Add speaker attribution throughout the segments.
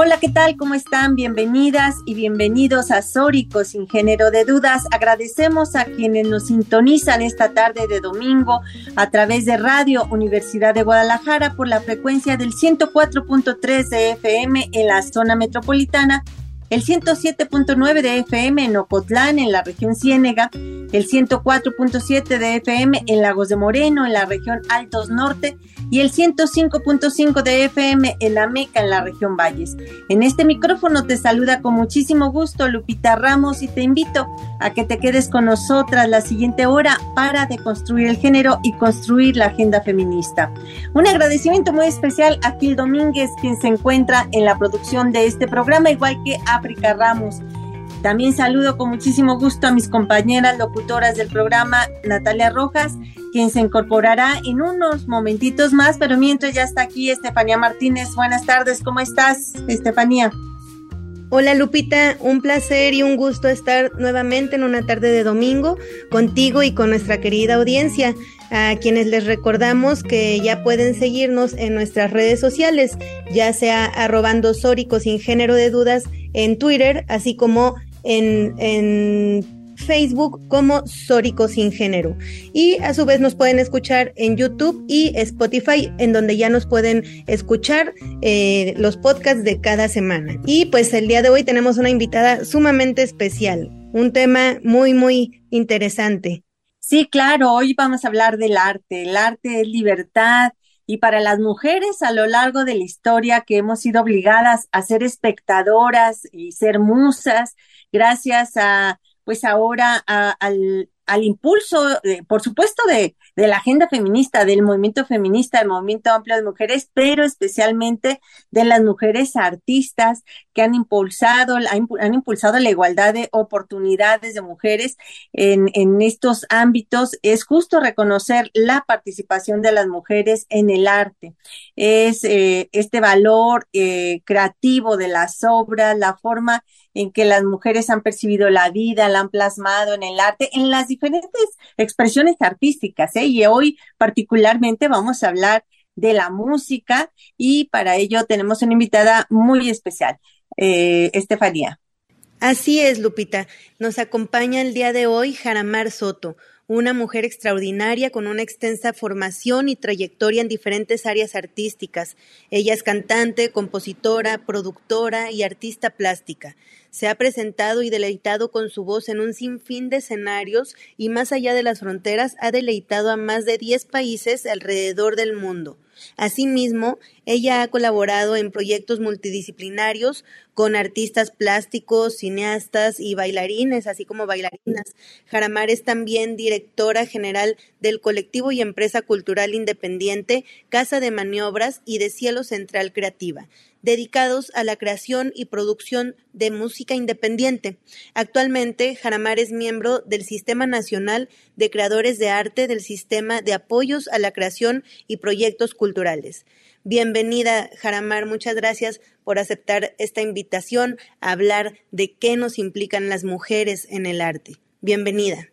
Speaker 1: Hola, ¿qué tal? ¿Cómo están? Bienvenidas y bienvenidos a Sórico sin género de dudas. Agradecemos a quienes nos sintonizan esta tarde de domingo a través de Radio Universidad de Guadalajara por la frecuencia del 104.3 de FM en la zona metropolitana el 107.9 de FM en Ocotlán, en la región Ciénega, el 104.7 de FM en Lagos de Moreno, en la región Altos Norte, y el 105.5 de FM en La Meca, en la región Valles. En este micrófono te saluda con muchísimo gusto Lupita Ramos y te invito a que te quedes con nosotras la siguiente hora para deconstruir el género y construir la agenda feminista. Un agradecimiento muy especial a Gil Domínguez, quien se encuentra en la producción de este programa, igual que África Ramos. También saludo con muchísimo gusto a mis compañeras locutoras del programa, Natalia Rojas, quien se incorporará en unos momentitos más, pero mientras ya está aquí Estefanía Martínez. Buenas tardes, ¿cómo estás, Estefanía?
Speaker 2: Hola Lupita, un placer y un gusto estar nuevamente en una tarde de domingo contigo y con nuestra querida audiencia, a quienes les recordamos que ya pueden seguirnos en nuestras redes sociales, ya sea arrobando Sórico sin género de dudas en Twitter, así como en, en Facebook como Sórico Sin Género. Y a su vez nos pueden escuchar en YouTube y Spotify, en donde ya nos pueden escuchar eh, los podcasts de cada semana. Y pues el día de hoy tenemos una invitada sumamente especial, un tema muy, muy interesante.
Speaker 1: Sí, claro, hoy vamos a hablar del arte. El arte es libertad, y para las mujeres a lo largo de la historia que hemos sido obligadas a ser espectadoras y ser musas, gracias a pues ahora al, al, impulso, por supuesto, de, de, la agenda feminista, del movimiento feminista, del movimiento amplio de mujeres, pero especialmente de las mujeres artistas que han impulsado, han, impulsado la igualdad de oportunidades de mujeres en, en estos ámbitos. Es justo reconocer la participación de las mujeres en el arte. Es eh, este valor eh, creativo de las obras, la forma en que las mujeres han percibido la vida, la han plasmado en el arte, en las diferentes expresiones artísticas. ¿eh? Y hoy particularmente vamos a hablar de la música y para ello tenemos una invitada muy especial, eh, Estefanía.
Speaker 2: Así es, Lupita. Nos acompaña el día de hoy Jaramar Soto, una mujer extraordinaria con una extensa formación y trayectoria en diferentes áreas artísticas. Ella es cantante, compositora, productora y artista plástica. Se ha presentado y deleitado con su voz en un sinfín de escenarios y más allá de las fronteras ha deleitado a más de 10 países alrededor del mundo. Asimismo, ella ha colaborado en proyectos multidisciplinarios con artistas plásticos, cineastas y bailarines, así como bailarinas. Jaramar es también directora general del colectivo y empresa cultural independiente Casa de Maniobras y de Cielo Central Creativa dedicados a la creación y producción de música independiente. Actualmente, Jaramar es miembro del Sistema Nacional de Creadores de Arte del Sistema de Apoyos a la Creación y Proyectos Culturales. Bienvenida, Jaramar. Muchas gracias por aceptar esta invitación a hablar de qué nos implican las mujeres en el arte. Bienvenida.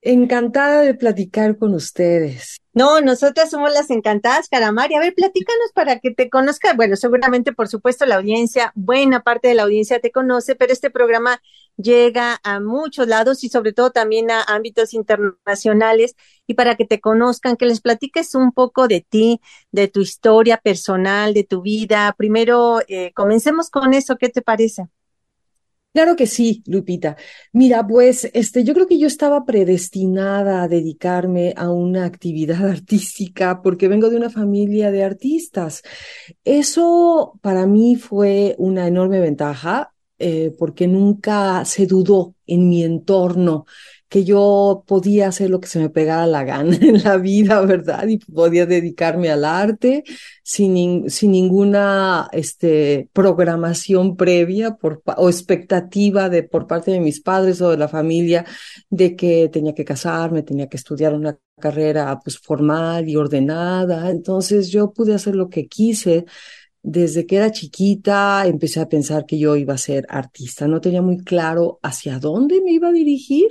Speaker 3: Encantada de platicar con ustedes.
Speaker 1: No, nosotras somos las encantadas, Caramari. A ver, platícanos para que te conozca. Bueno, seguramente, por supuesto, la audiencia, buena parte de la audiencia te conoce, pero este programa llega a muchos lados y sobre todo también a ámbitos internacionales. Y para que te conozcan, que les platiques un poco de ti, de tu historia personal, de tu vida. Primero, eh, comencemos con eso. ¿Qué te parece?
Speaker 3: Claro que sí, Lupita. Mira, pues este, yo creo que yo estaba predestinada a dedicarme a una actividad artística porque vengo de una familia de artistas. Eso para mí fue una enorme ventaja eh, porque nunca se dudó en mi entorno que yo podía hacer lo que se me pegara la gana en la vida, ¿verdad? Y podía dedicarme al arte sin, sin ninguna este, programación previa o expectativa de, por parte de mis padres o de la familia de que tenía que casarme, tenía que estudiar una carrera pues formal y ordenada. Entonces yo pude hacer lo que quise. Desde que era chiquita empecé a pensar que yo iba a ser artista. No tenía muy claro hacia dónde me iba a dirigir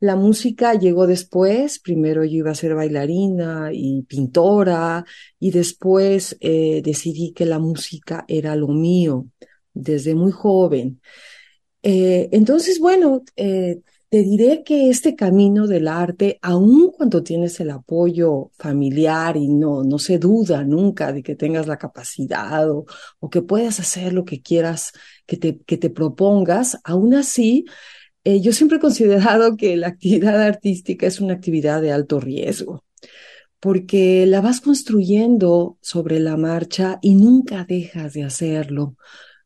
Speaker 3: la música llegó después, primero yo iba a ser bailarina y pintora y después eh, decidí que la música era lo mío desde muy joven. Eh, entonces, bueno, eh, te diré que este camino del arte, aun cuando tienes el apoyo familiar y no, no se duda nunca de que tengas la capacidad o, o que puedas hacer lo que quieras que te, que te propongas, aún así eh, yo siempre he considerado que la actividad artística es una actividad de alto riesgo, porque la vas construyendo sobre la marcha y nunca dejas de hacerlo.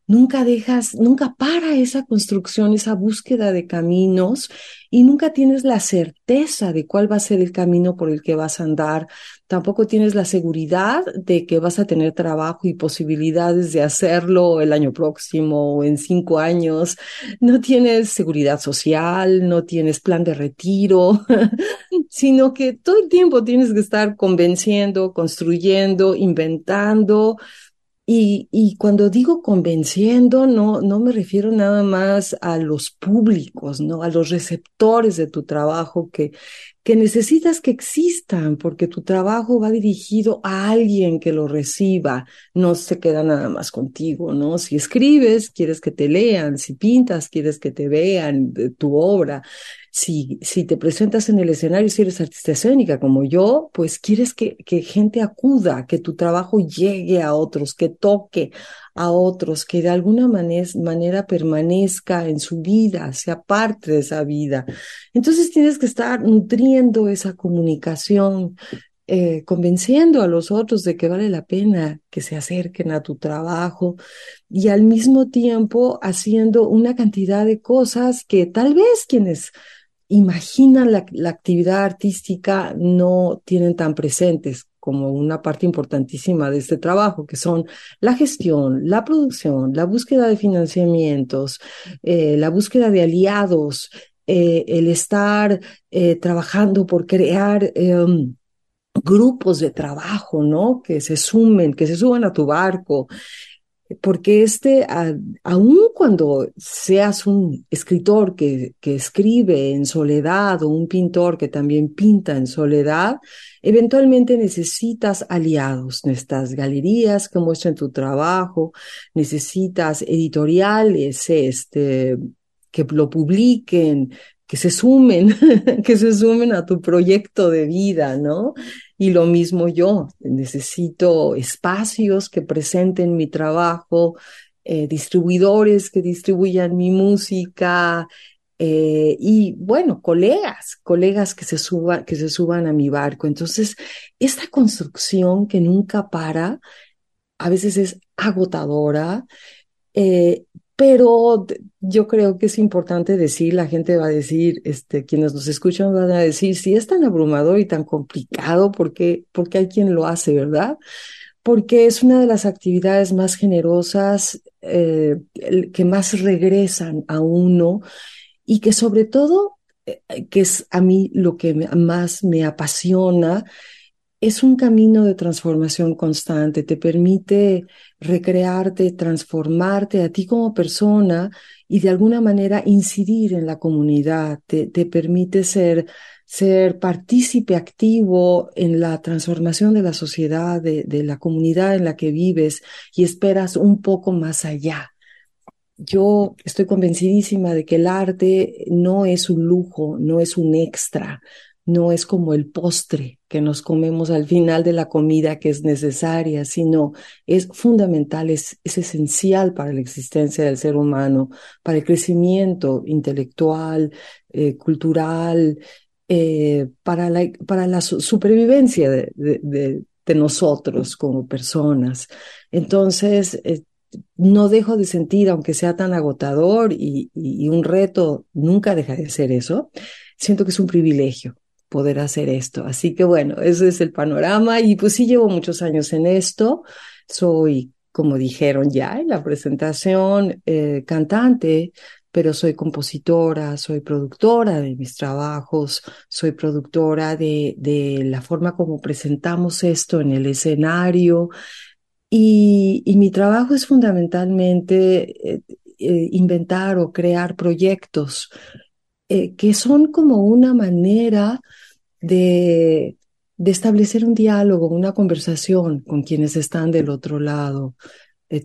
Speaker 3: Nunca dejas, nunca para esa construcción, esa búsqueda de caminos y nunca tienes la certeza de cuál va a ser el camino por el que vas a andar. Tampoco tienes la seguridad de que vas a tener trabajo y posibilidades de hacerlo el año próximo o en cinco años. No tienes seguridad social, no tienes plan de retiro, sino que todo el tiempo tienes que estar convenciendo, construyendo, inventando, y, cuando digo convenciendo, no, no me refiero nada más a los públicos, ¿no? A los receptores de tu trabajo que, que necesitas que existan, porque tu trabajo va dirigido a alguien que lo reciba, no se queda nada más contigo, ¿no? Si escribes, quieres que te lean, si pintas, quieres que te vean tu obra, si, si te presentas en el escenario, si eres artista escénica como yo, pues quieres que, que gente acuda, que tu trabajo llegue a otros, que toque a otros, que de alguna manera permanezca en su vida, sea parte de esa vida. Entonces tienes que estar nutriendo esa comunicación, eh, convenciendo a los otros de que vale la pena que se acerquen a tu trabajo y al mismo tiempo haciendo una cantidad de cosas que tal vez quienes imaginan la, actividad artística no tienen tan presentes como una parte importantísima de este trabajo, que son la gestión, la producción, la búsqueda de financiamientos, eh, la búsqueda de aliados, eh, el estar eh, trabajando por crear em, grupos de trabajo, ¿no? Que se sumen, que se suban a tu barco, porque este, aun cuando seas un escritor que, que escribe en soledad o un pintor que también pinta en soledad, eventualmente necesitas aliados, necesitas galerías que muestren tu trabajo, necesitas editoriales este, que lo publiquen, que se sumen, que se sumen a tu proyecto de vida, ¿no? Y lo mismo yo, necesito espacios que presenten mi trabajo, eh, distribuidores que distribuyan mi música eh, y bueno, colegas, colegas que se, suban, que se suban a mi barco. Entonces, esta construcción que nunca para, a veces es agotadora, eh, pero yo creo que es importante decir, la gente va a decir, este, quienes nos escuchan van a decir, si es tan abrumador y tan complicado, ¿por porque hay quien lo hace, verdad? Porque es una de las actividades más generosas, eh, que más regresan a uno y que sobre todo, eh, que es a mí lo que más me apasiona, es un camino de transformación constante, te permite recrearte, transformarte a ti como persona y de alguna manera incidir en la comunidad, te, permite ser, ser partícipe activo en la transformación de la sociedad, de, de la comunidad en la que vives y esperas un poco más allá. Yo estoy convencidísima de que el arte no es un lujo, no es un extra, no es como el postre que nos comemos al final de la comida que es necesaria, sino es fundamental, es, esencial para la existencia del ser humano, para el crecimiento intelectual, eh, cultural, eh, para, la, para la supervivencia de, nosotros como personas. Entonces, eh, no dejo de sentir, aunque sea tan agotador y, y, un reto, nunca deja de ser eso, siento que es un privilegio poder hacer esto. Así que bueno, ese es el panorama y pues sí llevo muchos años en esto. Soy, como dijeron ya en la presentación, eh, cantante, pero soy compositora, soy productora de mis trabajos, soy productora de, la forma como presentamos esto en el escenario. Y, mi trabajo es fundamentalmente eh, eh, inventar o crear proyectos que son como una manera de, establecer un diálogo, una conversación con quienes están del otro lado.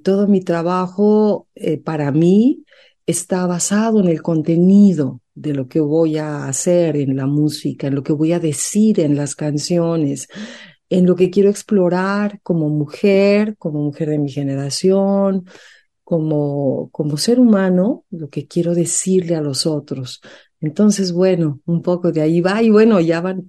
Speaker 3: todo mi trabajo para mí está basado en el contenido de lo que voy a hacer en la música, en lo que voy a decir en las canciones, en lo que quiero explorar como mujer, como mujer de mi generación, como, como ser humano, lo que quiero decirle a los otros. Entonces, bueno, un poco de ahí va y bueno, ya van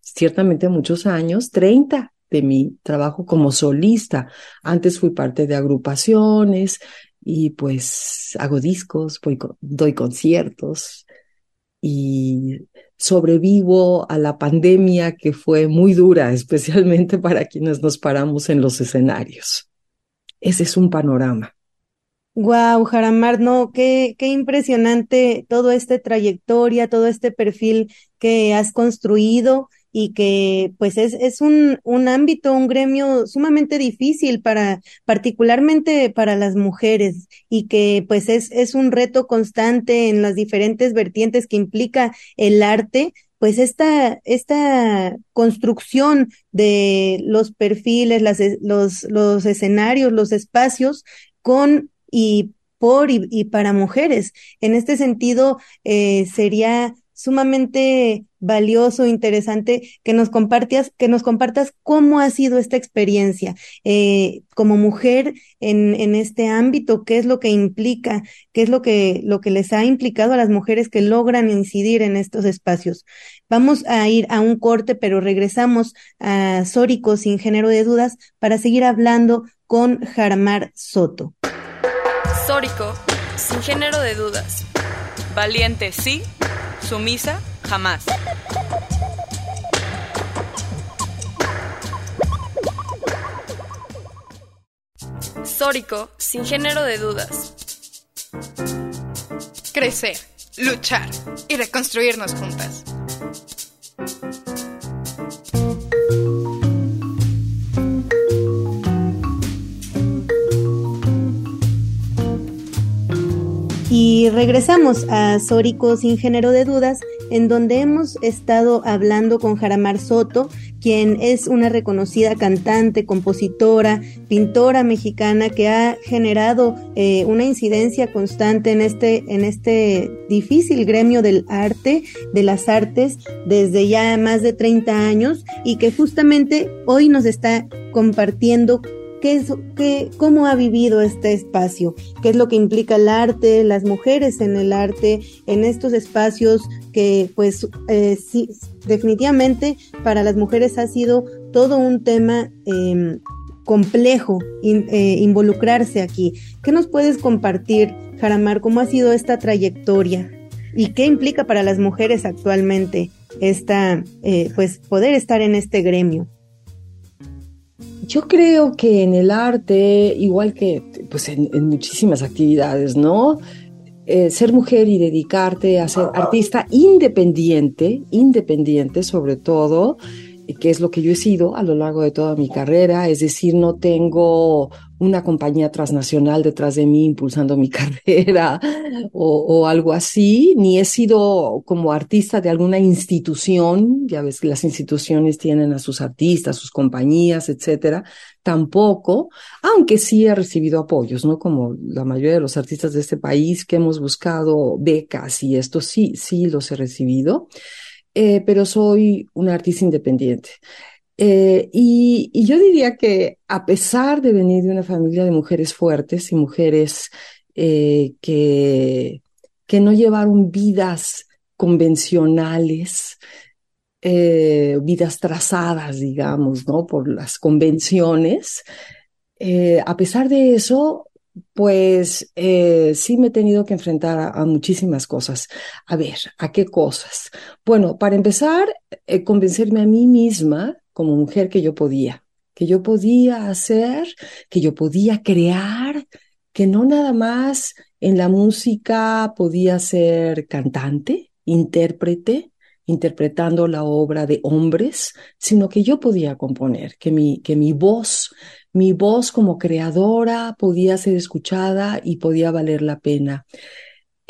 Speaker 3: ciertamente muchos años, 30 de mi trabajo como solista. Antes fui parte de agrupaciones, y pues hago discos, doy conciertos y sobrevivo a la pandemia que fue muy dura, especialmente para quienes nos paramos en los escenarios. Ese es un panorama.
Speaker 2: Wow, Jaramar, no, qué, qué impresionante todo este trayectoria, todo este perfil que has construido y que pues es, es un, un ámbito, un gremio sumamente difícil para, particularmente para las mujeres y que pues es, es un reto constante en las diferentes vertientes que implica el arte, pues esta, esta construcción de los perfiles, las, los, los escenarios, los espacios con y por y, para mujeres. En este sentido, eh, sería sumamente valioso, interesante que nos compartas, que nos compartas cómo ha sido esta experiencia eh, como mujer en, en este ámbito, qué es lo que implica, qué es lo que, lo que les ha implicado a las mujeres que logran incidir en estos espacios. Vamos a ir a un corte, pero regresamos a Sórico sin género de dudas para seguir hablando con Jarmar Soto.
Speaker 4: Sórico sin género de dudas. Valiente sí Sumisa, jamás. Sórico, sin género de dudas.
Speaker 5: Crecer, luchar y reconstruirnos juntas.
Speaker 2: Y regresamos a Sórico sin género de dudas, en donde hemos estado hablando con Jaramar Soto, quien es una reconocida cantante, compositora, pintora mexicana que ha generado eh, una incidencia constante en este, en este difícil gremio del arte, de las artes, desde ya más de 30 años y que justamente hoy nos está compartiendo qué es, qué, cómo ha vivido este espacio, qué es lo que implica el arte, las mujeres en el arte, en estos espacios que pues eh, sí, definitivamente para las mujeres ha sido todo un tema em, complejo eh, involucrarse aquí. ¿Qué nos puedes compartir, Jaramar? ¿Cómo ha sido esta trayectoria? ¿Y qué implica para las mujeres actualmente esta, eh, pues, poder estar en este gremio?
Speaker 3: Yo creo que en el arte, igual que pues en, muchísimas actividades, ¿no? Eh, ser mujer y dedicarte a ser artista independiente, independiente sobre todo, que es lo que yo he sido a lo largo de toda mi carrera, es decir, no tengo una compañía transnacional detrás de mí impulsando mi carrera o, algo así, ni he sido como artista de alguna institución, ya ves que las instituciones tienen a sus artistas, sus compañías, etcétera, tampoco, aunque sí he recibido apoyos, ¿no? Como la mayoría de los artistas de este país que hemos buscado becas y esto sí, sí los he recibido. Eh, pero soy una artista independiente. Eh, y, yo diría que a pesar de venir de una familia de mujeres fuertes y mujeres eh, que, que no llevaron vidas convencionales, vidas trazadas, digamos, ¿no? Por las convenciones, a pesar de eso, Pues eh, sí me he tenido que enfrentar a, muchísimas cosas. A ver, ¿a qué cosas? Bueno, para empezar, eh, convencerme a mí misma como mujer que yo podía, que yo podía hacer, que yo podía crear, que no nada más en la música podía ser cantante, intérprete, interpretando la obra de hombres, sino que yo podía componer, que mi, que mi voz, mi voz como creadora podía ser escuchada y podía valer la pena.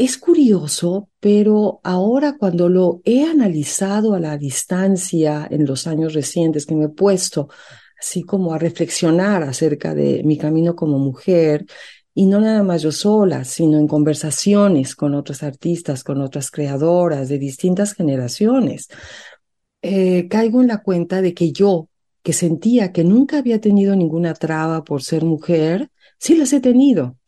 Speaker 3: Es curioso, pero ahora cuando lo he analizado a la distancia en los años recientes, que me he puesto así como a reflexionar acerca de mi camino como mujer, y no nada más yo sola, sino en conversaciones con otros artistas, con otras creadoras de distintas generaciones, eh, caigo en la cuenta de que yo, que sentía que nunca había tenido ninguna traba por ser mujer, sí las he tenido.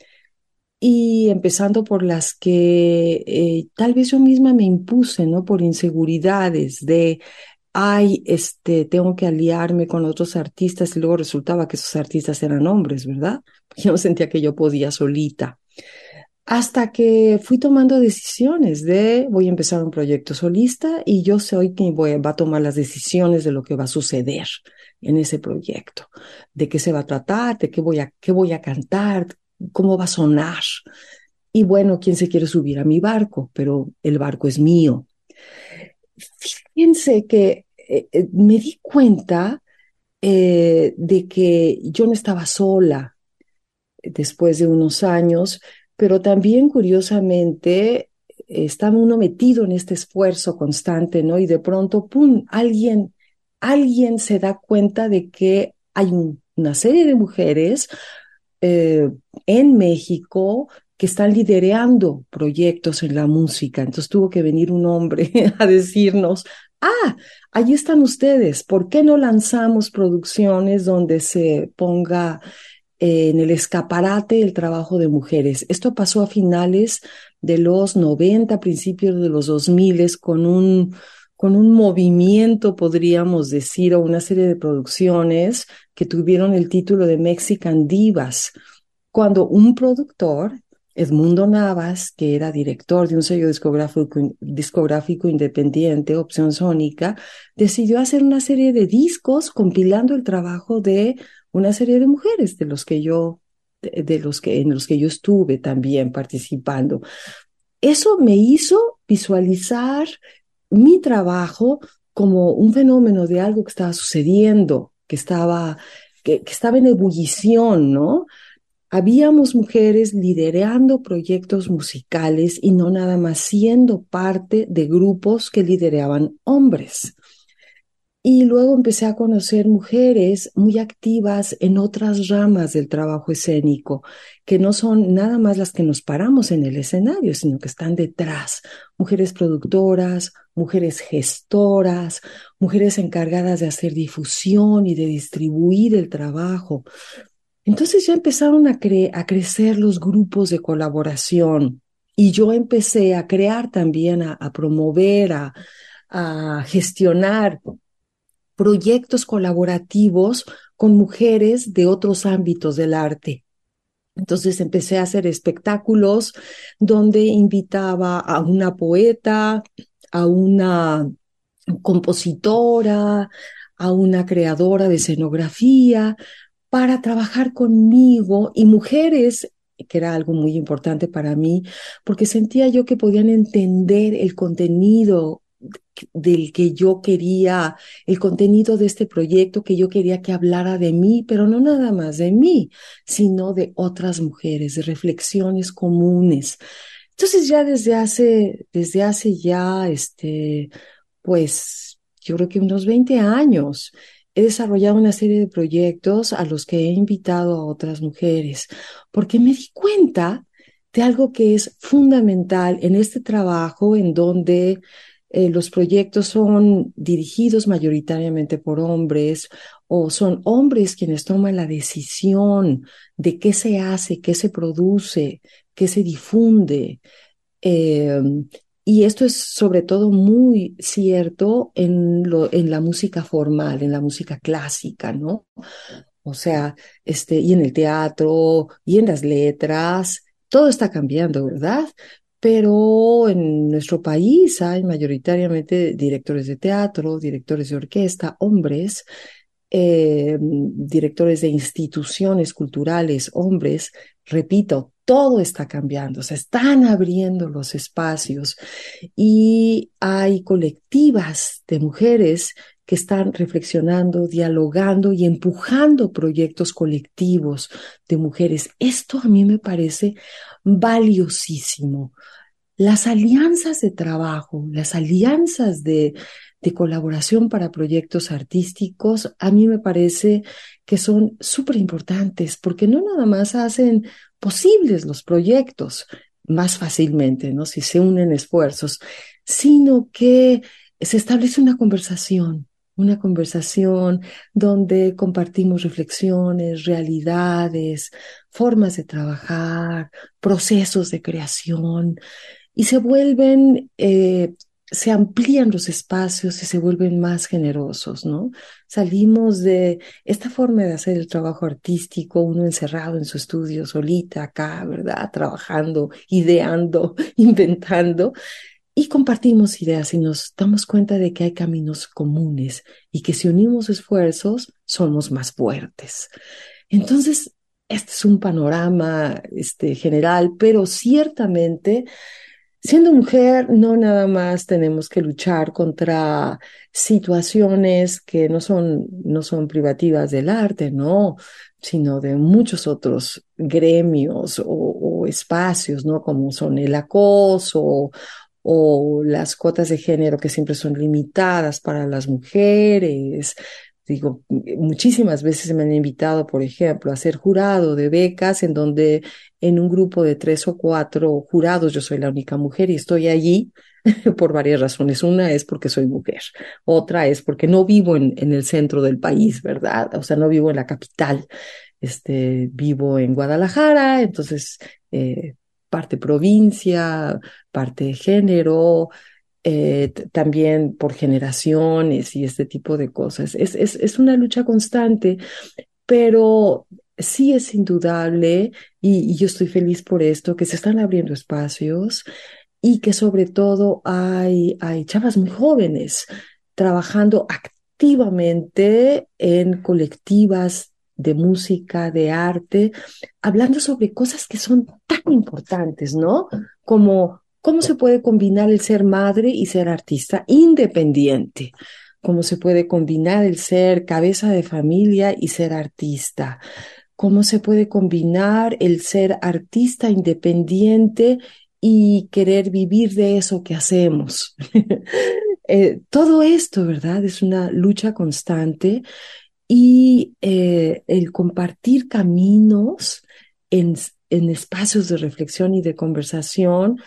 Speaker 3: Y empezando por las que eh, tal vez yo misma me impuse, ¿no? Por inseguridades de ay, este, tengo que aliarme con otros artistas y luego resultaba que esos artistas eran hombres, ¿verdad? Yo sentía que yo podía solita. Hasta que fui tomando decisiones de voy a empezar un proyecto solista y yo soy quien voy, va a tomar las decisiones de lo que va a suceder en ese proyecto, de qué se va a tratar, de qué voy a, qué voy a cantar, cómo va a sonar. Y bueno, quién se quiere subir a mi barco, pero el barco es mío. Fíjense que eh, eh, me di cuenta eh, de que yo no estaba sola después de unos años, pero también curiosamente estaba uno metido en este esfuerzo constante, ¿no? Y de pronto, ¡pum!, alguien, alguien se da cuenta de que hay una serie de mujeres en México que están liderando proyectos en la música. Entonces tuvo que venir un hombre a decirnos, ah, allí están ustedes, ¿por qué no lanzamos producciones donde se ponga eh, en el escaparate el trabajo de mujeres? Esto pasó a finales de los 90, principios de los 2000 con un con un movimiento, podríamos decir, o una serie de producciones que tuvieron el título de Mexican Divas, cuando un productor Edmundo Navas, que era director de un sello discográfico, discográfico, independiente, Opción Sónica, decidió hacer una serie de discos compilando el trabajo de una serie de mujeres de los que yo, de, los que, en los que yo estuve también participando. Eso me hizo visualizar mi trabajo como un fenómeno de algo que estaba sucediendo, que estaba, que, estaba en ebullición, ¿no? habíamos mujeres liderando proyectos musicales y no nada más siendo parte de grupos que lideraban hombres. Y luego empecé a conocer mujeres muy activas en otras ramas del trabajo escénico, que no son nada más las que nos paramos en el escenario, sino que están detrás. Mujeres productoras, mujeres gestoras, mujeres encargadas de hacer difusión y de distribuir el trabajo, entonces ya empezaron a, a crecer los grupos de colaboración y yo empecé a crear también, a, promover, a gestionar proyectos colaborativos con mujeres de otros ámbitos del arte. Entonces empecé a hacer espectáculos donde invitaba a una poeta, a una compositora, a una creadora de escenografía, para trabajar conmigo y mujeres que era algo muy importante para mí, porque sentía yo que podían entender el contenido del que yo quería, el contenido de este proyecto que yo quería que hablara de mí, pero no nada más de mí, sino de otras mujeres, de reflexiones comunes. Entonces ya desde hace, desde hace ya, este, pues, yo creo que unos 20 años, he desarrollado una serie de proyectos a los que he invitado a otras mujeres, porque me di cuenta de algo que es fundamental en este trabajo en donde eh, los proyectos son dirigidos mayoritariamente por hombres o son hombres quienes toman la decisión de qué se hace, qué se produce, qué se difunde. Eh, y esto es sobre todo muy cierto en, en la música formal, en la música clásica, ¿no? O sea, este, y en el teatro, y en las letras, todo está cambiando, ¿verdad? Pero en nuestro país hay mayoritariamente directores de teatro, directores de orquesta, hombres, eh, directores de instituciones culturales, hombres. Repito, todo está cambiando, se están abriendo los espacios y hay colectivas de mujeres que están reflexionando, dialogando y empujando proyectos colectivos de mujeres. Esto a mí me parece valiosísimo. Las alianzas de trabajo, las alianzas de, de colaboración para proyectos artísticos, a mí me parece que son súper importantes porque no nada más hacen posibles los proyectos más fácilmente, ¿no? Si se unen esfuerzos, sino que se establece una conversación, una conversación donde compartimos reflexiones, realidades, formas de trabajar, procesos de creación y se vuelven, eh, se amplían los espacios y se vuelven más generosos, ¿no? Salimos de esta forma de hacer el trabajo artístico, uno encerrado en su estudio solita acá, ¿verdad? Trabajando, ideando, inventando, y compartimos ideas y nos damos cuenta de que hay caminos comunes y que si unimos esfuerzos somos más fuertes. Entonces, este es un panorama este, general, pero ciertamente, siendo mujer, no nada más tenemos que luchar contra situaciones que no son, no son privativas del arte, no, sino de muchos otros gremios o, espacios, ¿no? Como son el acoso o las cuotas de género que siempre son limitadas para las mujeres. Digo, muchísimas veces me han invitado, por ejemplo, a ser jurado de becas en donde en un grupo de tres o cuatro jurados yo soy la única mujer y estoy allí por varias razones. Una es porque soy mujer, otra es porque no vivo en, en el centro del país, ¿verdad? O sea, no vivo en la capital. Este, vivo en Guadalajara, entonces eh, parte provincia, parte género, eh, también por generaciones y este tipo de cosas. Es, es, es, una lucha constante, pero sí es indudable, y, y yo estoy feliz por esto, que se están abriendo espacios y que sobre todo hay, hay chavas muy jóvenes trabajando activamente en colectivas de música, de arte, hablando sobre cosas que son tan importantes, ¿no? Como cómo se puede combinar el ser madre y ser artista independiente, cómo se puede combinar el ser cabeza de familia y ser artista, cómo se puede combinar el ser artista independiente y querer vivir de eso que hacemos. eh, todo esto, ¿verdad? Es una lucha constante y eh, el compartir caminos en, en espacios de reflexión y de conversación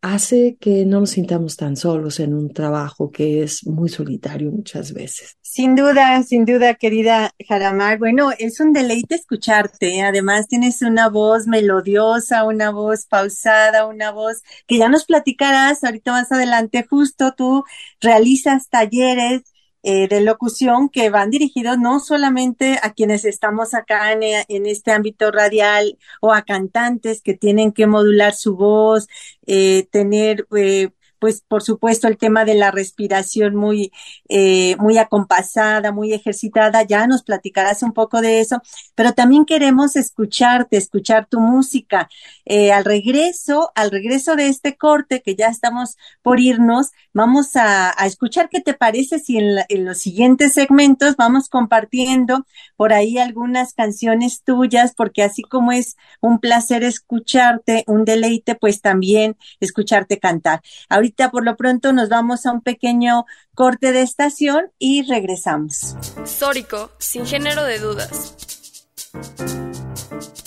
Speaker 3: hace que no nos sintamos tan solos en un trabajo que es muy solitario muchas veces.
Speaker 1: Sin duda, sin duda, querida Jaramar. Bueno, es un deleite escucharte. Además, tienes una voz melodiosa, una voz pausada, una voz que ya nos platicarás ahorita más adelante. Justo tú realizas talleres eh, de locución que van dirigidos no solamente a quienes estamos acá en, en, este ámbito radial o a cantantes que tienen que modular su voz, eh, tener eh, pues por supuesto el tema de la respiración muy, eh, muy acompasada, muy ejercitada, ya nos platicarás un poco de eso, pero también queremos escucharte, escuchar tu música. Eh, al regreso, al regreso de este corte que ya estamos por irnos, vamos a, escuchar qué te parece si en, en los siguientes segmentos vamos compartiendo por ahí algunas canciones tuyas, porque así como es un placer escucharte, un deleite, pues también escucharte cantar. Ahorita por lo pronto nos vamos a un pequeño corte de estación y regresamos.
Speaker 4: Sórico, sin género de dudas.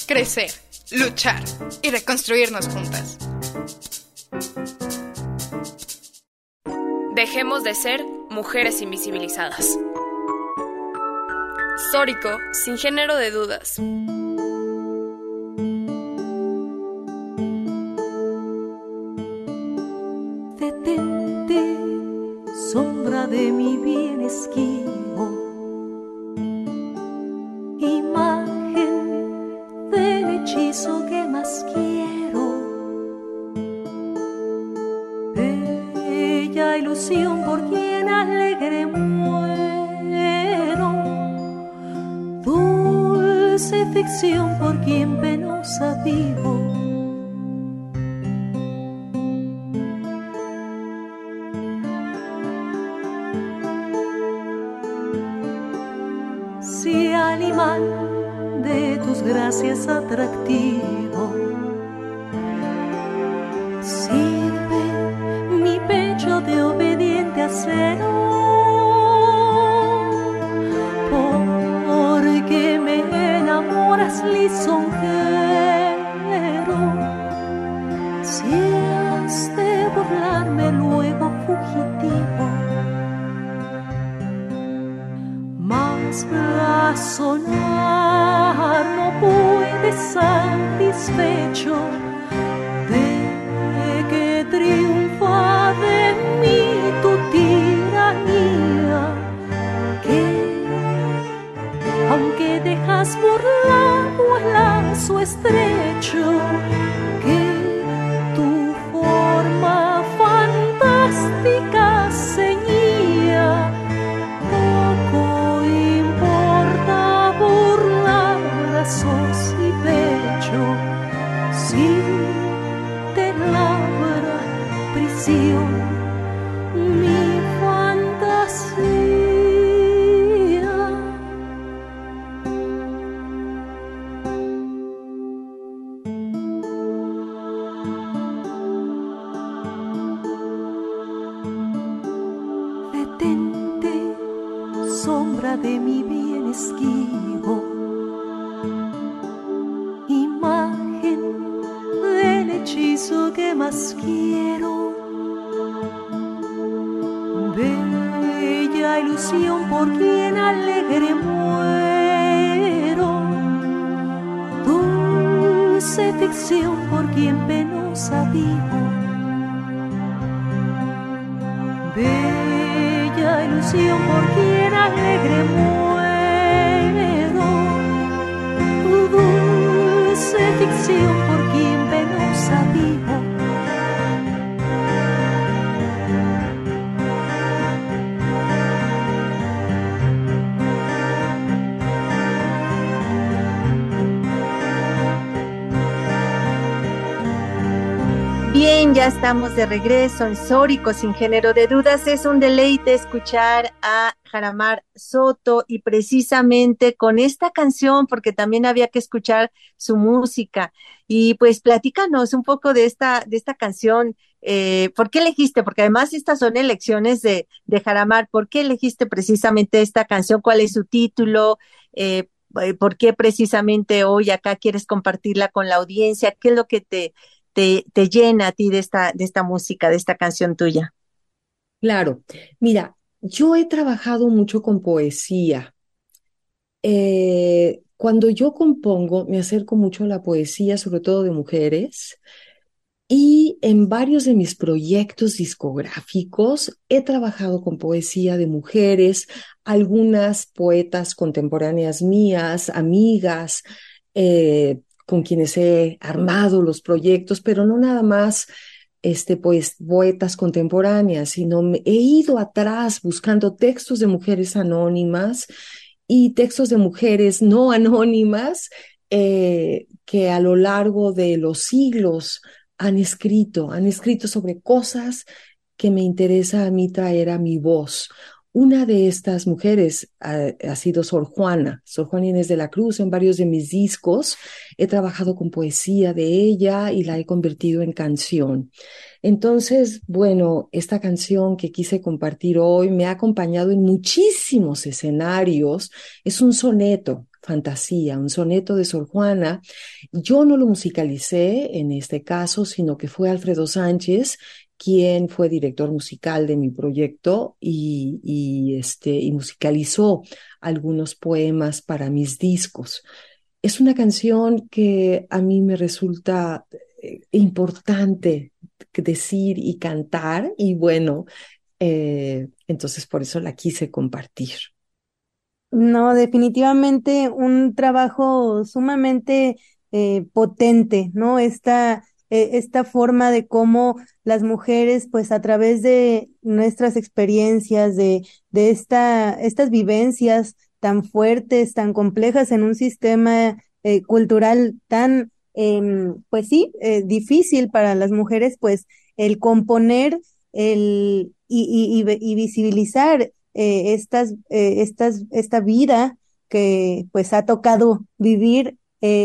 Speaker 5: Crecer, luchar y reconstruirnos juntas.
Speaker 4: Dejemos de ser mujeres invisibilizadas. Sórico, sin género de dudas.
Speaker 6: Lisonjero. Si has de burlarme luego fugitivo. Más razonar no puede satisfecho встречу. Penosa vivo. Bella ilusión por quien alegre muero, dulce ficción
Speaker 1: estamos de regreso en Sórico, sin género de dudas. Es un deleite escuchar a Jaramar Soto y precisamente con esta canción, porque también había que escuchar su música. Y pues platícanos un poco de esta, de esta canción. Eh, ¿Por qué elegiste? Porque además estas son elecciones de, de Jaramar. ¿Por qué elegiste precisamente esta canción? ¿Cuál es su título? Eh, ¿Por qué precisamente hoy acá quieres compartirla con la audiencia? ¿Qué es lo que te, te, llena a ti de esta, de esta música, de esta canción tuya?
Speaker 3: Claro, mira, yo he trabajado mucho con poesía. Eh, cuando yo compongo, me acerco mucho a la poesía, sobre todo de mujeres, y en varios de mis proyectos discográficos he trabajado con poesía de mujeres, algunas poetas contemporáneas mías, amigas, eh, con quienes he armado los proyectos, pero no nada más este, pues, poetas contemporáneas, sino me he ido atrás buscando textos de mujeres anónimas y textos de mujeres no anónimas eh, que a lo largo de los siglos han escrito, han escrito sobre cosas que me interesa a mí traer a mi voz. Una de estas mujeres ha, sido Sor Juana, Sor Juana Inés de la Cruz. En varios de mis discos he trabajado con poesía de ella y la he convertido en canción. Entonces, bueno, esta canción que quise compartir hoy me ha acompañado en muchísimos escenarios. Es un soneto, fantasía, un soneto de Sor Juana. Yo no lo musicalicé en este caso, sino que fue Alfredo Sánchez quien fue director musical de mi proyecto y, este, y musicalizó algunos poemas para mis discos. Es una canción que a mí me resulta importante decir y cantar y bueno, eh, entonces por eso la quise compartir.
Speaker 2: No, definitivamente un trabajo sumamente eh, potente, ¿no? Esta eh, esta forma de cómo las mujeres, pues a través de nuestras experiencias, de, de esta, estas vivencias tan fuertes, tan complejas en un sistema eh, cultural tan, em, pues sí, eh, difícil para las mujeres, pues el componer el, y, y, y visibilizar estas, estas, esta vida que pues ha tocado vivir,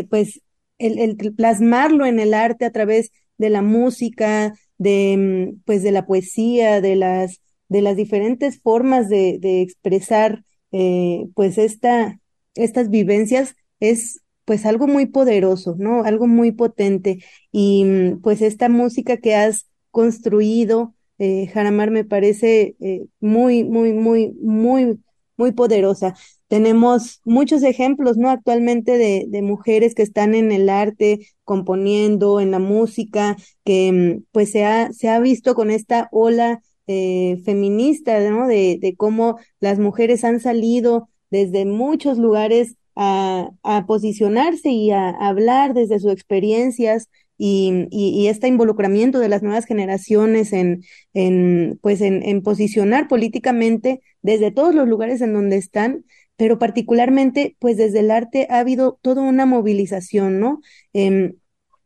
Speaker 2: pues el, plasmarlo en el arte a través de la música, de, mm, pues, de la poesía, de las, de las diferentes formas de, expresar, eh, pues, esta, estas vivencias es, pues, algo muy poderoso, ¿no? Algo muy potente. Y, mm, pues, esta música que has construido, eh, Jaramar, me parece eh, muy, muy, muy, muy, muy poderosa. Tenemos muchos ejemplos, ¿no? Actualmente de, de mujeres que están en el arte, componiendo, en la música, que mm, pues se ha, se ha visto con esta ola eh, feminista, ¿no? De, de cómo las mujeres han salido desde muchos lugares a, a posicionarse y a, hablar desde sus experiencias y, y, este involucramiento de las nuevas generaciones en, en pues en, en, posicionar políticamente desde todos los lugares en donde están, pero particularmente, pues desde el arte ha habido toda una movilización, ¿no? Eh,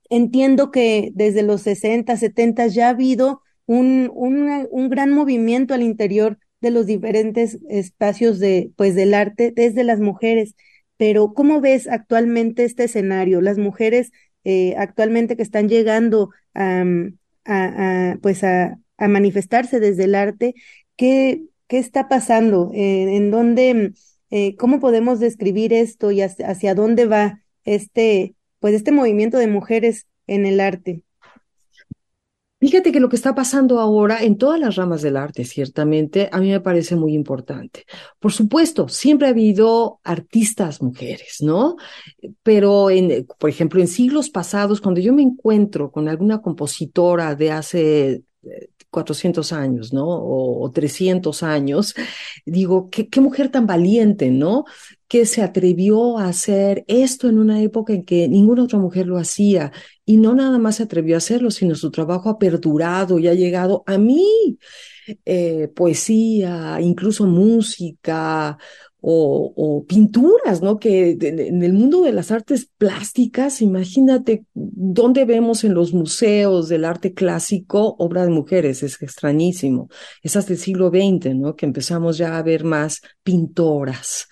Speaker 2: entiendo que desde los 60, 70 ya ha habido un, un, un gran movimiento al interior de los diferentes espacios de, pues, del arte desde las mujeres. Pero, ¿cómo ves actualmente este escenario? Las mujeres eh, actualmente que están llegando a, a, a pues a, manifestarse desde el arte, ¿qué, qué está pasando? Eh, ¿En dónde eh, ¿Cómo podemos describir esto y hacia, hacia, dónde va este, pues este movimiento de mujeres en el arte?
Speaker 3: Fíjate que lo que está pasando ahora en todas las ramas del arte, ciertamente, a mí me parece muy importante. Por supuesto, siempre ha habido artistas mujeres, ¿no? Pero, en, por ejemplo, en siglos pasados, cuando yo me encuentro con alguna compositora de hace 400 años, ¿no? O, o 300 años, digo, ¿qué, mujer tan valiente, ¿no? Que se atrevió a hacer esto en una época en que ninguna otra mujer lo hacía. Y no nada más se atrevió a hacerlo, sino su trabajo ha perdurado y ha llegado a mí. Eh, poesía, incluso música, o, pinturas, ¿no? Que en el mundo de las artes plásticas, imagínate dónde vemos en los museos del arte clásico obra de mujeres, es extrañísimo. Es hasta el siglo XX, ¿no? Que empezamos ya a ver más pintoras.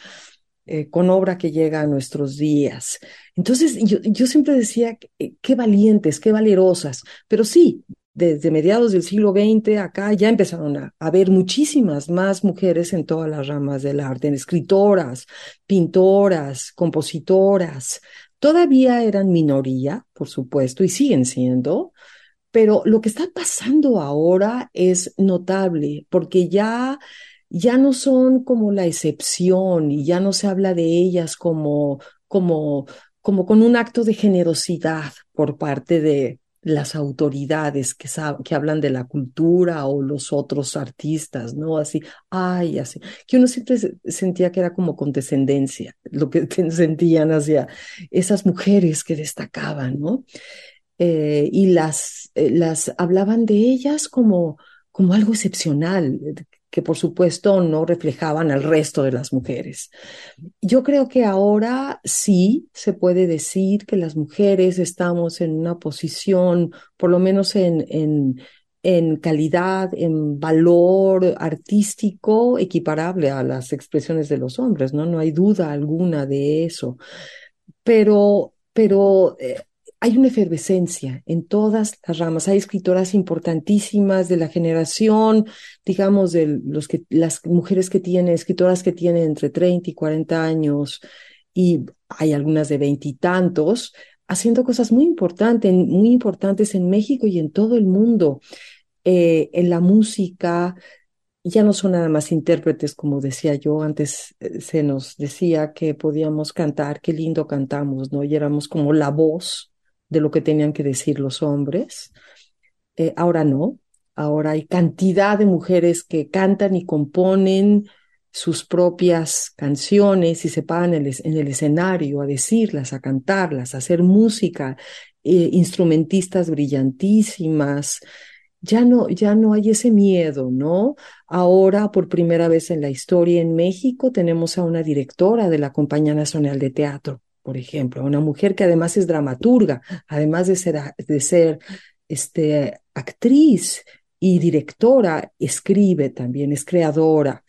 Speaker 3: Eh, con obra que llega a nuestros días. Entonces, yo, yo siempre decía, qué valientes, qué valerosas, pero sí, desde mediados del siglo XX acá ya empezaron a haber muchísimas más mujeres en todas las ramas del arte, en escritoras, pintoras, compositoras. Todavía eran minoría, por supuesto, y siguen siendo, pero lo que está pasando ahora es notable porque ya ya no son como la excepción y ya no se habla de ellas como como como con un acto de generosidad por parte de las autoridades que, que hablan de la cultura o los otros artistas, ¿no? Así, ay, así, que uno siempre sentía que era como condescendencia, lo que sentían hacia esas mujeres que destacaban, ¿no? Eh, y las, eh, las hablaban de ellas como, como algo excepcional, que por supuesto no reflejaban al resto de las mujeres. Yo creo que ahora sí se puede decir que las mujeres estamos en una posición, por lo menos en, en, en calidad, en valor artístico equiparable a las expresiones de los hombres, ¿no? No hay duda alguna de eso. Pero, pero eh, hay una efervescencia en todas las ramas. Hay escritoras importantísimas de la generación, digamos, de los que, las mujeres que tienen, escritoras que tienen entre 30 y 40 años, y hay algunas de veintitantos, haciendo cosas muy importantes, muy importantes en México y en todo el mundo. Eh, en la música, ya no son nada más intérpretes, como decía yo, antes eh, se nos decía que podíamos cantar, qué lindo cantamos, ¿no? Y éramos como la voz de lo que tenían que decir los hombres. Eh, ahora no, ahora hay cantidad de mujeres que cantan y componen sus propias canciones y se paran en el, en el escenario a decirlas, a cantarlas, a hacer música eh, instrumentistas brillantísimas. Ya no, ya no hay ese miedo, ¿no? Ahora, por primera vez en la historia en México, tenemos a una directora de la Compañía Nacional de Teatro, por ejemplo, una mujer que además es dramaturga, además de ser, de ser este, actriz y directora, escribe también, es creadora.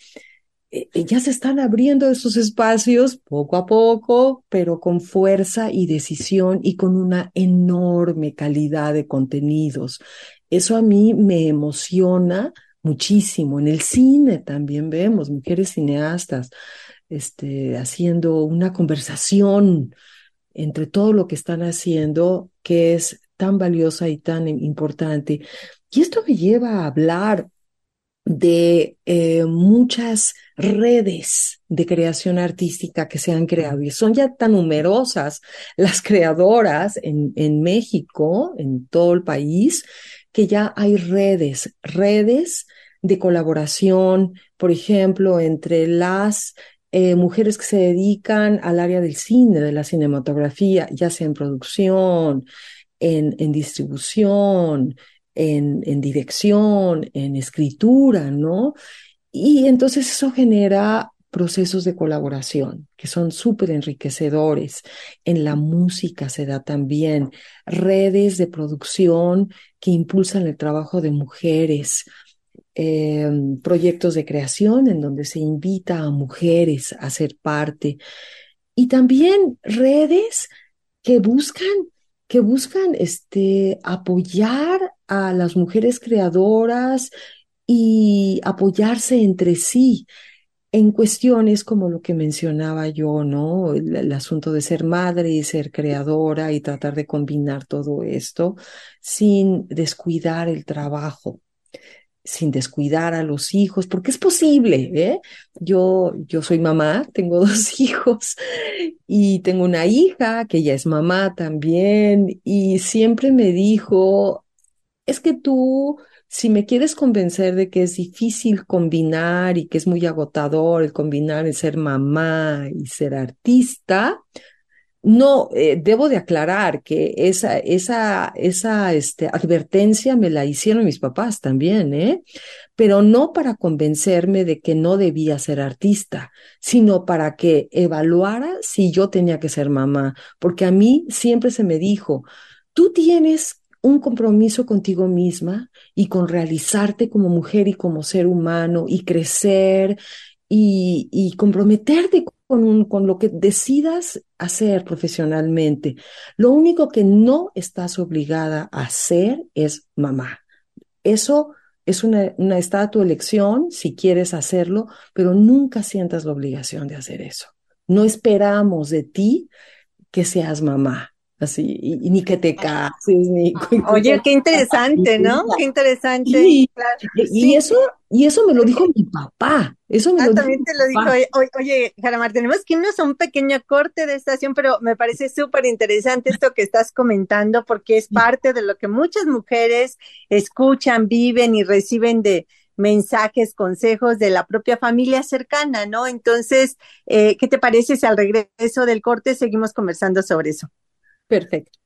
Speaker 3: E, e, ya se están abriendo esos espacios poco a poco, pero con fuerza y decisión y con una enorme calidad de contenidos. Eso a mí me emociona muchísimo. En el cine también vemos mujeres cineastas este, haciendo una conversación entre todo lo que están haciendo, que es tan valiosa y tan importante. Y esto me lleva a hablar de eh, muchas redes de creación artística que se han creado y son ya tan numerosas las creadoras en, en México, en todo el país, que ya hay redes, redes de colaboración, por ejemplo, entre las eh, mujeres que se dedican al área del cine, de la cinematografía, ya sea en producción, en, en distribución, en, en dirección, en escritura, ¿no? Y entonces eso genera procesos de colaboración que son súper enriquecedores. En la música se da también redes de producción que impulsan el trabajo de mujeres, eh, proyectos de creación en donde se invita a mujeres a ser parte y también redes que buscan que buscan este, apoyar a las mujeres creadoras y apoyarse entre sí en cuestiones como lo que mencionaba yo, ¿no? El, asunto de ser madre y ser creadora y tratar de combinar todo esto sin descuidar el trabajo sin descuidar a los hijos, porque es posible, ¿eh? Yo, yo soy mamá, tengo dos hijos y tengo una hija que ya es mamá también y siempre me dijo, es que tú, si me quieres convencer de que es difícil combinar y que es muy agotador el combinar el ser mamá y ser artista, no, eh, debo de aclarar que esa, esa, esa este, advertencia me la hicieron mis papás también, ¿eh? Pero no para convencerme de que no debía ser artista, sino para que evaluara si yo tenía que ser mamá, porque a mí siempre se me dijo, tú tienes un compromiso contigo misma y con realizarte como mujer y como ser humano y crecer y, y comprometerte con, con lo que decidas hacer profesionalmente. Lo único que no estás obligada a hacer es mamá. Eso es una, una está tu elección si quieres hacerlo, pero nunca sientas la obligación de hacer eso. No esperamos de ti que seas mamá así, y, y, ni que te cases, ni...
Speaker 1: Oye, qué interesante, ¿no? Qué interesante.
Speaker 3: Y, claro. y sí. eso, y eso me lo dijo mi papá. Eso me
Speaker 1: ah,
Speaker 3: lo
Speaker 1: también te lo dijo. Oye, oye Jaramar, tenemos que irnos a un pequeño corte de estación, pero me parece súper interesante esto que estás comentando, porque es parte de lo que muchas mujeres escuchan, viven y reciben de mensajes, consejos de la propia familia cercana, ¿no? Entonces, eh, ¿qué te parece si al regreso del corte seguimos conversando sobre eso?
Speaker 3: Perfecto.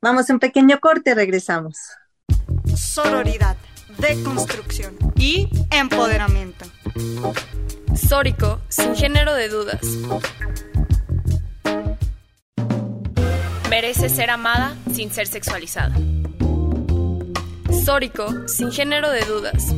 Speaker 1: Vamos a un pequeño corte, regresamos.
Speaker 5: Sororidad, deconstrucción y empoderamiento.
Speaker 4: Sórico, sin género de dudas. Merece ser amada sin ser sexualizada. Sórico, sin género de dudas.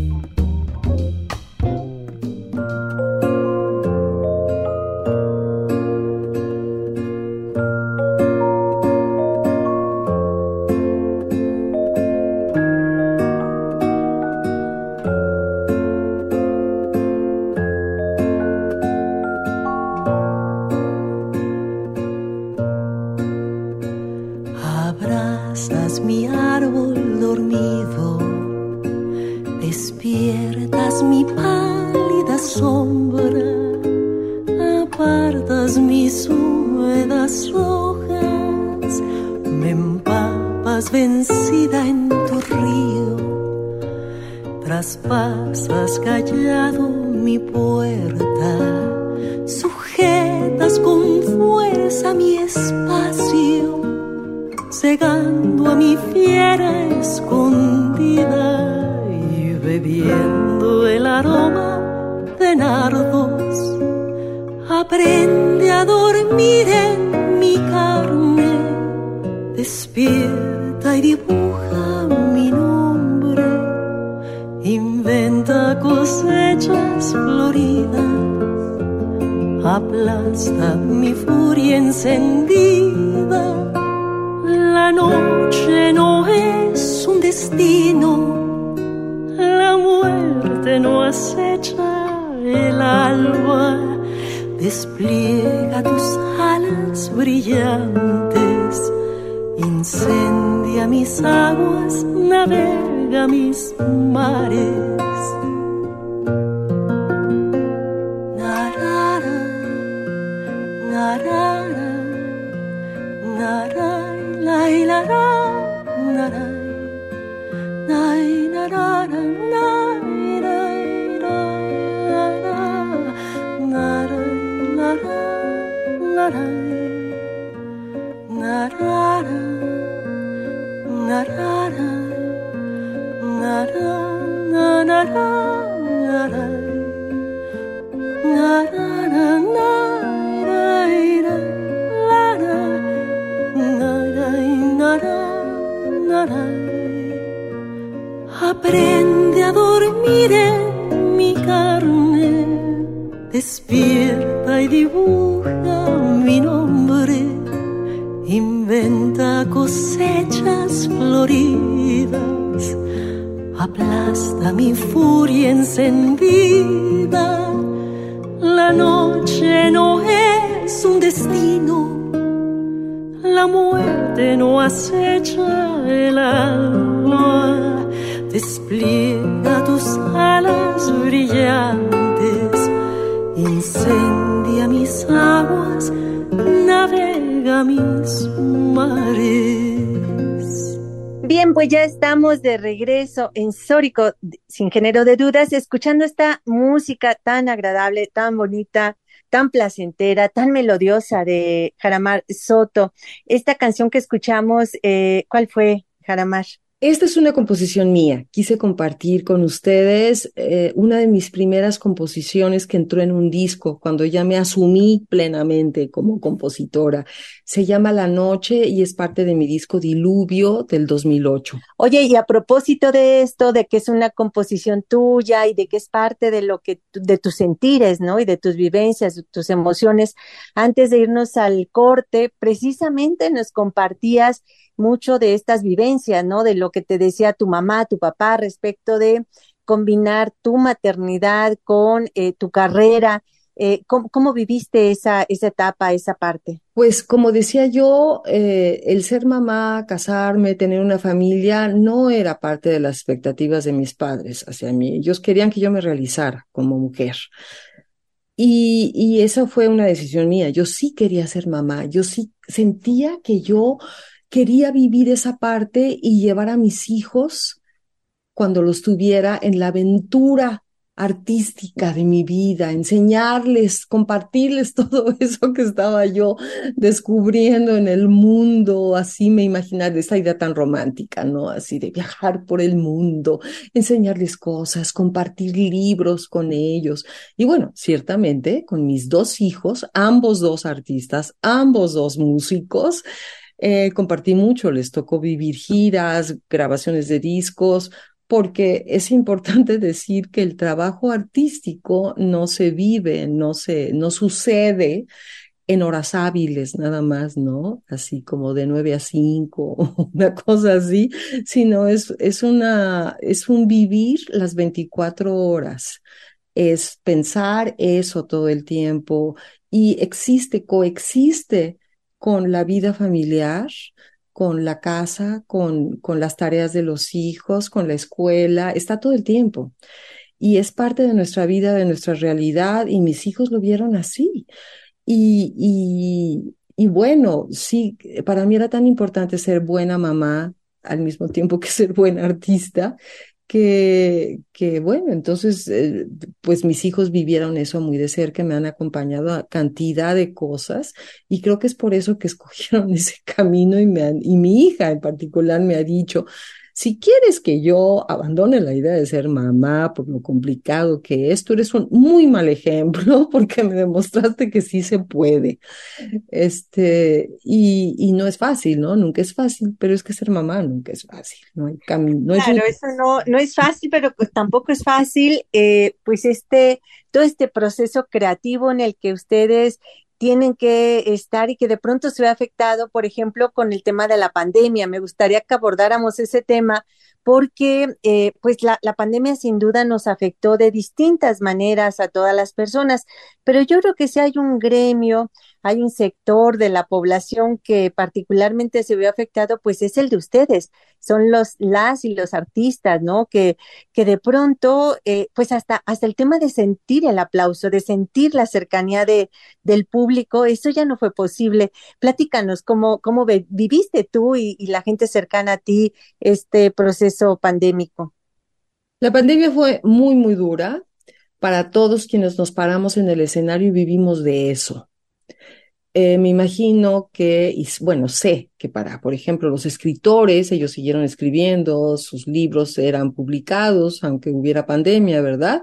Speaker 6: Navega mis mares despierta y dibuja mi nombre, inventa cosechas floridas, aplasta mi furia encendida. La noche no es un destino, la muerte no acecha el alma. Despliega tus alas brillantes, incendia mis aguas, navega mis mares.
Speaker 1: Bien, pues ya estamos de regreso en Sórico, sin género de dudas, escuchando esta música tan agradable, tan bonita, tan placentera, tan melodiosa de Jaramar Soto. Esta canción que escuchamos, eh, ¿cuál fue, Jaramar?
Speaker 3: Esta es una composición mía. Quise compartir con ustedes eh, una de mis primeras composiciones que entró en un disco cuando ya me asumí plenamente como compositora. Se llama La Noche y es parte de mi disco Diluvio del 2008.
Speaker 1: Oye, y a propósito de esto, de que es una composición tuya y de que es parte de lo que de tus sentires, ¿no? Y de tus vivencias, tus emociones. Antes de irnos al corte, precisamente nos compartías mucho de estas vivencias, ¿no? De lo que te decía tu mamá, tu papá respecto de combinar tu maternidad con eh, tu carrera. Eh, ¿cómo, viviste esa, esa etapa, esa parte?
Speaker 3: Pues como decía yo, eh, el ser mamá, casarme, tener una familia, no era parte de las expectativas de mis padres hacia mí. Ellos querían que yo me realizara como mujer. Y, y esa fue una decisión mía. Yo sí quería ser mamá. Yo sí sentía que yo quería vivir esa parte y llevar a mis hijos, cuando los tuviera, en la aventura artística de mi vida, enseñarles, compartirles todo eso que estaba yo descubriendo en el mundo, así me imaginaba esta idea tan romántica, ¿no? Así de viajar por el mundo, enseñarles cosas, compartir libros con ellos. Y bueno, ciertamente con mis dos hijos, ambos dos artistas, ambos dos músicos, eh, compartí mucho, les tocó vivir giras, grabaciones de discos, porque es importante decir que el trabajo artístico no se vive, no se, no sucede en horas hábiles nada más, ¿no? Así como de nueve a cinco, una cosa así, sino es, es una, es un vivir las 24 horas. Es pensar eso todo el tiempo y existe, coexiste con la vida familiar, con la casa, con, con las tareas de los hijos, con la escuela, está todo el tiempo. Y es parte de nuestra vida, de nuestra realidad, y mis hijos lo vieron así. Y, y, y bueno, sí, para mí era tan importante ser buena mamá al mismo tiempo que ser buena artista, que, que bueno, entonces, eh, pues mis hijos vivieron eso muy de cerca, me han acompañado a cantidad de cosas y creo que es por eso que escogieron ese camino y, me y mi hija en particular me ha dicho, si quieres que yo abandone la idea de ser mamá por lo complicado que es, tú eres un muy mal ejemplo porque me demostraste que sí se puede. Este, y, y no es fácil, ¿no? Nunca es fácil, pero es que ser mamá nunca es fácil, no hay camino.
Speaker 1: claro, eso no, no es fácil, pero pues tampoco es fácil, eh, pues este, todo este proceso creativo en el que ustedes tienen que estar y que de pronto se ve afectado, por ejemplo, con el tema de la pandemia. Me gustaría que abordáramos ese tema porque eh, pues la, la, pandemia sin duda nos afectó de distintas maneras a todas las personas, pero yo creo que si hay un gremio, hay un sector de la población que particularmente se vio afectado, pues es el de ustedes, son los las y los artistas, ¿no? Que, que de pronto, eh, pues hasta, hasta el tema de sentir el aplauso, de sentir la cercanía de, del público, eso ya no fue posible. Platícanos cómo, cómo viviste tú y la gente cercana a ti este proceso pandémico.
Speaker 3: La pandemia fue muy, muy dura para todos quienes nos paramos en el escenario y vivimos de eso. Eh, me imagino que, y bueno, sé que para, por ejemplo, los escritores, ellos siguieron escribiendo, sus libros eran publicados, aunque hubiera pandemia, ¿verdad?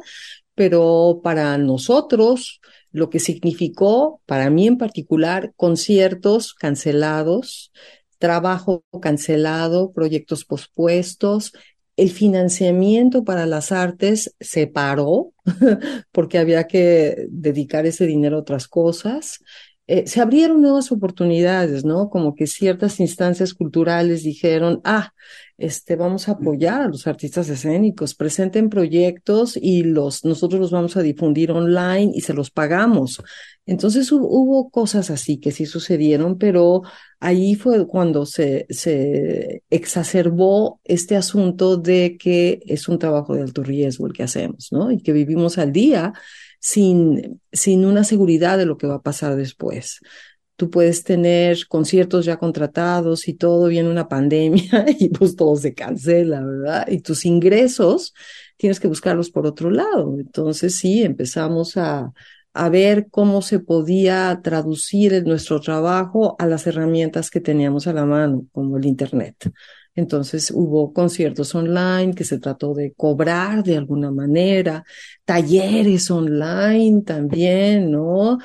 Speaker 3: Pero para nosotros, lo que significó, para mí en particular, conciertos cancelados, trabajo cancelado, proyectos pospuestos, el financiamiento para las artes se paró porque había que dedicar ese dinero a otras cosas. Eh, se abrieron nuevas oportunidades, ¿no? Como que ciertas instancias culturales dijeron, ah, este, vamos a apoyar a los artistas escénicos, presenten proyectos y los, nosotros los vamos a difundir online y se los pagamos. Entonces hubo, cosas así que sí sucedieron, pero ahí fue cuando se, se exacerbó este asunto de que es un trabajo de alto riesgo el que hacemos, ¿no? Y que vivimos al día sin, sin una seguridad de lo que va a pasar después. Tú puedes tener conciertos ya contratados y todo viene una pandemia y pues todo se cancela, ¿verdad? Y tus ingresos tienes que buscarlos por otro lado. Entonces sí, empezamos a, a ver cómo se podía traducir nuestro trabajo a las herramientas que teníamos a la mano, como el Internet. Entonces hubo conciertos online que se trató de cobrar de alguna manera, talleres online también, ¿no?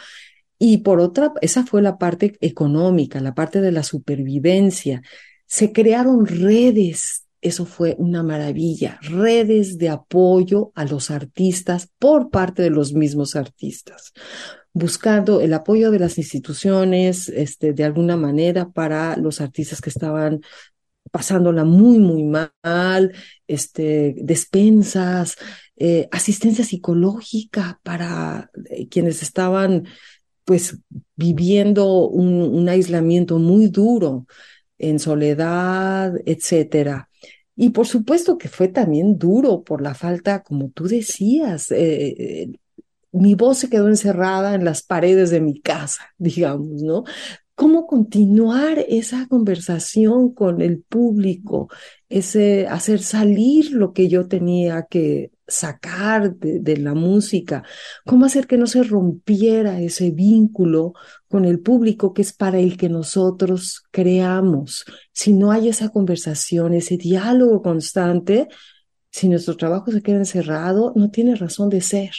Speaker 3: Y por otra, esa fue la parte económica, la parte de la supervivencia. Se crearon redes, eso fue una maravilla, redes de apoyo a los artistas por parte de los mismos artistas buscando el apoyo de las instituciones, este, de alguna manera para los artistas que estaban pasándola muy, muy mal, este, despensas, eh, asistencia psicológica para eh, quienes estaban pues viviendo un, un, aislamiento muy duro en soledad, etcétera. Y por supuesto que fue también duro por la falta, como tú decías, eh, mi voz se quedó encerrada en las paredes de mi casa, digamos, ¿no? Cómo continuar esa conversación con el público, ese hacer salir lo que yo tenía que sacar de, la música, cómo hacer que no se rompiera ese vínculo con el público que es para el que nosotros creamos. Si no hay esa conversación, ese diálogo constante, si nuestro trabajo se queda encerrado, no tiene razón de ser.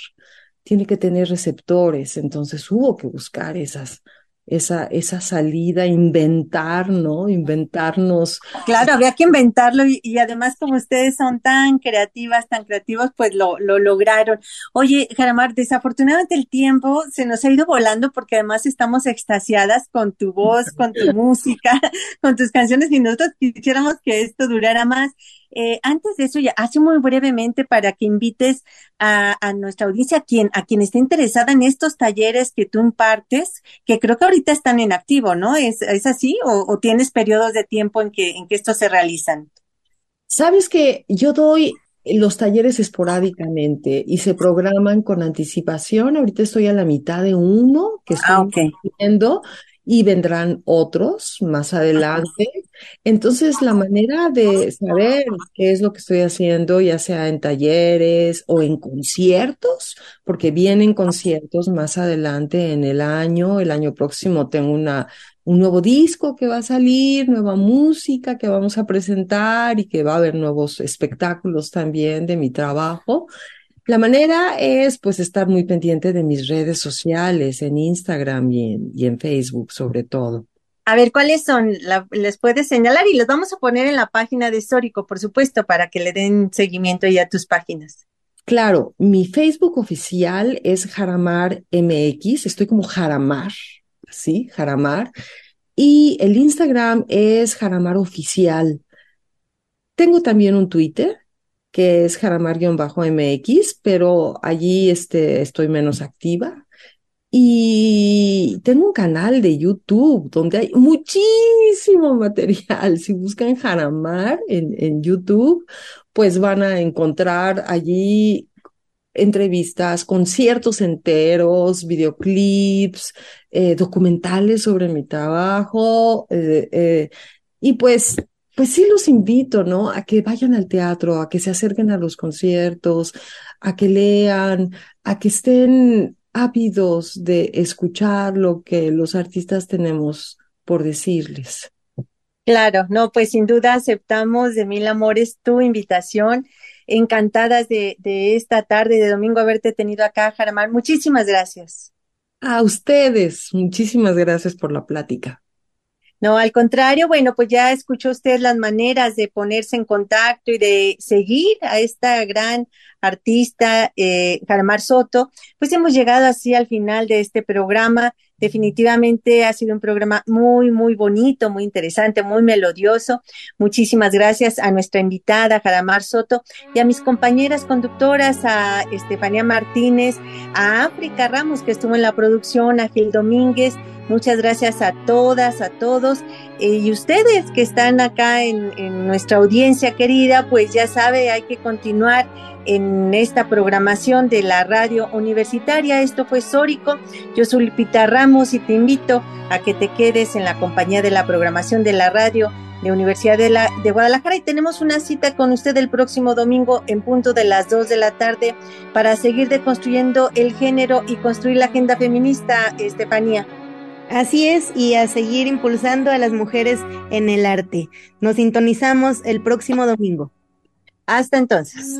Speaker 3: Tiene que tener receptores, entonces hubo que buscar esas esa, esa salida, inventar, ¿no? Inventarnos.
Speaker 1: Claro, había que inventarlo y, y, además como ustedes son tan creativas, tan creativos, pues lo, lo lograron. Oye, Jaramar, desafortunadamente el tiempo se nos ha ido volando porque además estamos extasiadas con tu voz, con tu música, con tus canciones y nosotros quisiéramos que esto durara más. Eh, antes de eso, ya hace muy brevemente para que invites a, a, nuestra audiencia, a quien, a quien esté interesada en estos talleres que tú impartes, que creo que ahorita están en activo, ¿no? ¿Es, es así? O, ¿O, tienes periodos de tiempo en que, en que estos se realizan?
Speaker 3: Sabes que yo doy los talleres esporádicamente y se programan con anticipación. Ahorita estoy a la mitad de uno que estoy
Speaker 1: ah, okay.
Speaker 3: haciendo y vendrán otros más adelante. Entonces, la manera de saber qué es lo que estoy haciendo, ya sea en talleres o en conciertos, porque vienen conciertos más adelante en el año, el año próximo tengo una, un nuevo disco que va a salir, nueva música que vamos a presentar y que va a haber nuevos espectáculos también de mi trabajo. La manera es pues estar muy pendiente de mis redes sociales, en Instagram y en, y en Facebook sobre todo.
Speaker 1: A ver, ¿cuáles son? les puedes señalar y los vamos a poner en la página de Sórico, por supuesto, para que le den seguimiento ya a tus páginas.
Speaker 3: Claro, mi Facebook oficial es Jaramar MX, estoy como Jaramar, ¿sí? Jaramar. Y el Instagram es Jaramar Oficial. Tengo también un Twitter, que es jaramar-mx, pero allí este, estoy menos activa. Y tengo un canal de YouTube donde hay muchísimo material. Si buscan Jaramar en, en YouTube, pues van a encontrar allí entrevistas, conciertos enteros, videoclips, eh, documentales sobre mi trabajo. Eh, eh, y pues pues sí los invito, ¿no? A que vayan al teatro, a que se acerquen a los conciertos, a que lean, a que estén ávidos de escuchar lo que los artistas tenemos por decirles.
Speaker 1: Claro, no, pues sin duda aceptamos de mil amores tu invitación. Encantadas de, de esta tarde de domingo haberte tenido acá, Jaramar. Muchísimas gracias.
Speaker 3: A ustedes, muchísimas gracias por la plática.
Speaker 1: No, al contrario, bueno, pues ya escuchó usted las maneras de ponerse en contacto y de seguir a esta gran artista, eh, Soto. Pues hemos llegado así al final de este programa. Definitivamente ha sido un programa muy, muy bonito, muy interesante, muy melodioso. Muchísimas gracias a nuestra invitada, Jaramar Soto, y a mis compañeras conductoras, a Estefanía Martínez, a África Ramos, que estuvo en la producción, a Gil Domínguez, Muchas gracias a todas, a todos. Eh, y ustedes que están acá en, en, nuestra audiencia querida, pues ya sabe, hay que continuar en esta programación de la radio universitaria. Esto fue Sórico. Yo soy Lupita Ramos y te invito a que te quedes en la compañía de la programación de la radio de Universidad de, la, de Guadalajara y tenemos una cita con usted el próximo domingo en punto de las 2 de la tarde para seguir deconstruyendo el género y construir la agenda feminista, Estefanía.
Speaker 2: Así es, y a seguir impulsando a las mujeres en el arte. Nos sintonizamos el próximo domingo.
Speaker 1: Hasta entonces.